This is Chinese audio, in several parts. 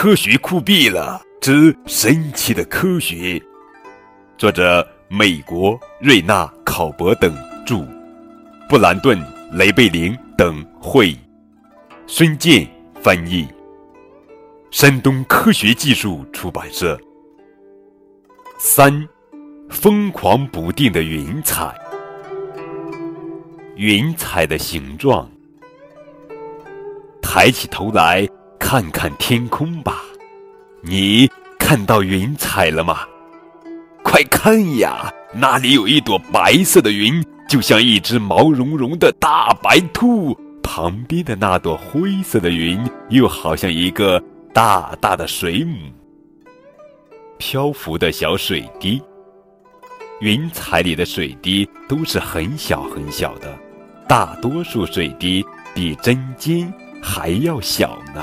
科学酷毙了之神奇的科学》，作者美国瑞纳·考伯等著，布兰顿·雷贝林等绘，孙健翻译，山东科学技术出版社。三，疯狂不定的云彩，云彩的形状。抬起头来看看天空吧，你看到云彩了吗？快看呀，那里有一朵白色的云，就像一只毛茸茸的大白兔；旁边的那朵灰色的云，又好像一个大大的水母。漂浮的小水滴，云彩里的水滴都是很小很小的，大多数水滴比针尖。还要小呢。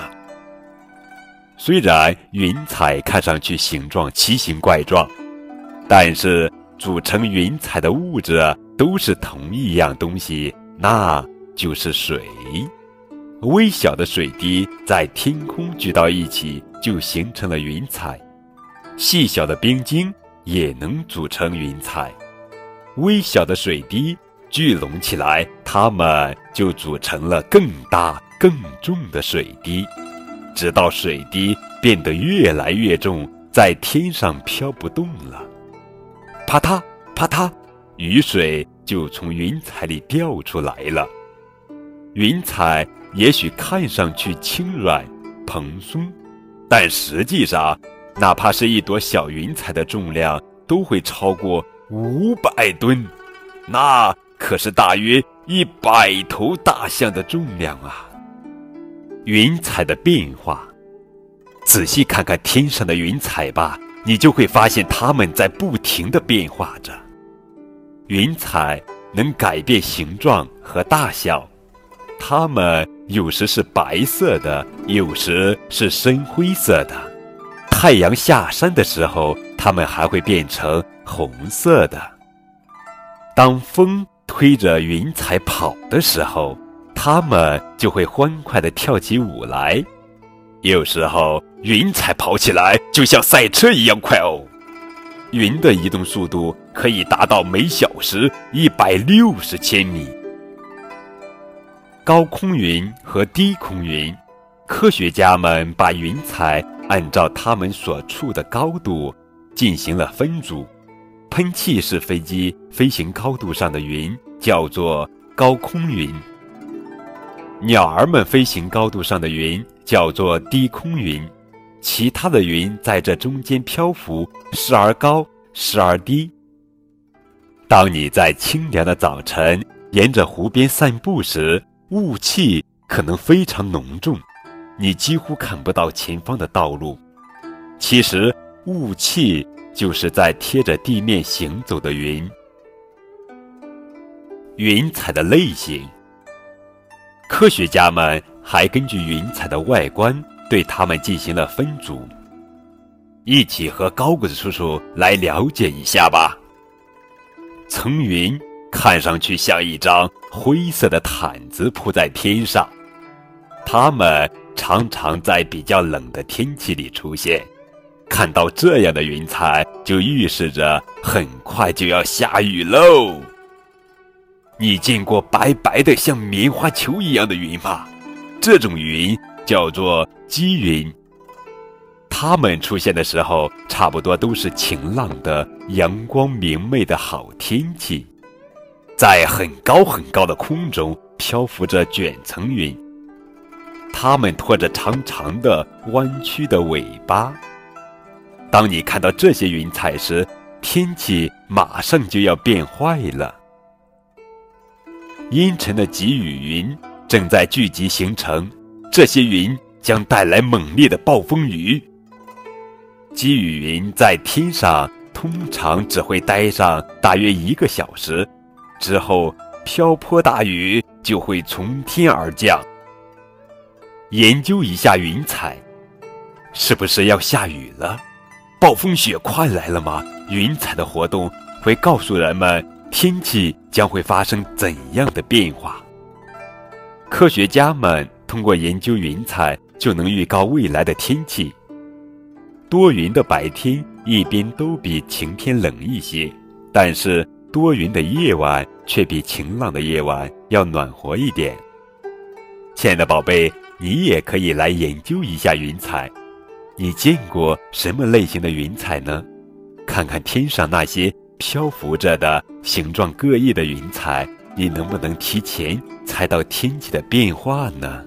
虽然云彩看上去形状奇形怪状，但是组成云彩的物质都是同一样东西，那就是水。微小的水滴在天空聚到一起，就形成了云彩。细小的冰晶也能组成云彩。微小的水滴聚拢起来，它们就组成了更大。更重的水滴，直到水滴变得越来越重，在天上飘不动了。啪嗒啪嗒，雨水就从云彩里掉出来了。云彩也许看上去轻软蓬松，但实际上，哪怕是一朵小云彩的重量都会超过五百吨，那可是大约一百头大象的重量啊！云彩的变化，仔细看看天上的云彩吧，你就会发现它们在不停地变化着。云彩能改变形状和大小，它们有时是白色的，有时是深灰色的。太阳下山的时候，它们还会变成红色的。当风推着云彩跑的时候。它们就会欢快地跳起舞来，有时候云彩跑起来就像赛车一样快哦。云的移动速度可以达到每小时一百六十千米。高空云和低空云，科学家们把云彩按照它们所处的高度进行了分组。喷气式飞机飞行高度上的云叫做高空云。鸟儿们飞行高度上的云叫做低空云，其他的云在这中间漂浮，时而高，时而低。当你在清凉的早晨沿着湖边散步时，雾气可能非常浓重，你几乎看不到前方的道路。其实，雾气就是在贴着地面行走的云。云彩的类型。科学家们还根据云彩的外观，对它们进行了分组。一起和高个子叔叔来了解一下吧。层云看上去像一张灰色的毯子铺在天上，它们常常在比较冷的天气里出现。看到这样的云彩，就预示着很快就要下雨喽。你见过白白的像棉花球一样的云吗？这种云叫做积云。它们出现的时候，差不多都是晴朗的、阳光明媚的好天气。在很高很高的空中漂浮着卷层云，它们拖着长长的、弯曲的尾巴。当你看到这些云彩时，天气马上就要变坏了。阴沉的积雨云正在聚集形成，这些云将带来猛烈的暴风雨。积雨云在天上通常只会待上大约一个小时，之后瓢泼大雨就会从天而降。研究一下云彩，是不是要下雨了？暴风雪快来了吗？云彩的活动会告诉人们。天气将会发生怎样的变化？科学家们通过研究云彩，就能预告未来的天气。多云的白天一边都比晴天冷一些，但是多云的夜晚却比晴朗的夜晚要暖和一点。亲爱的宝贝，你也可以来研究一下云彩。你见过什么类型的云彩呢？看看天上那些漂浮着的形状各异的云彩，你能不能提前猜到天气的变化呢？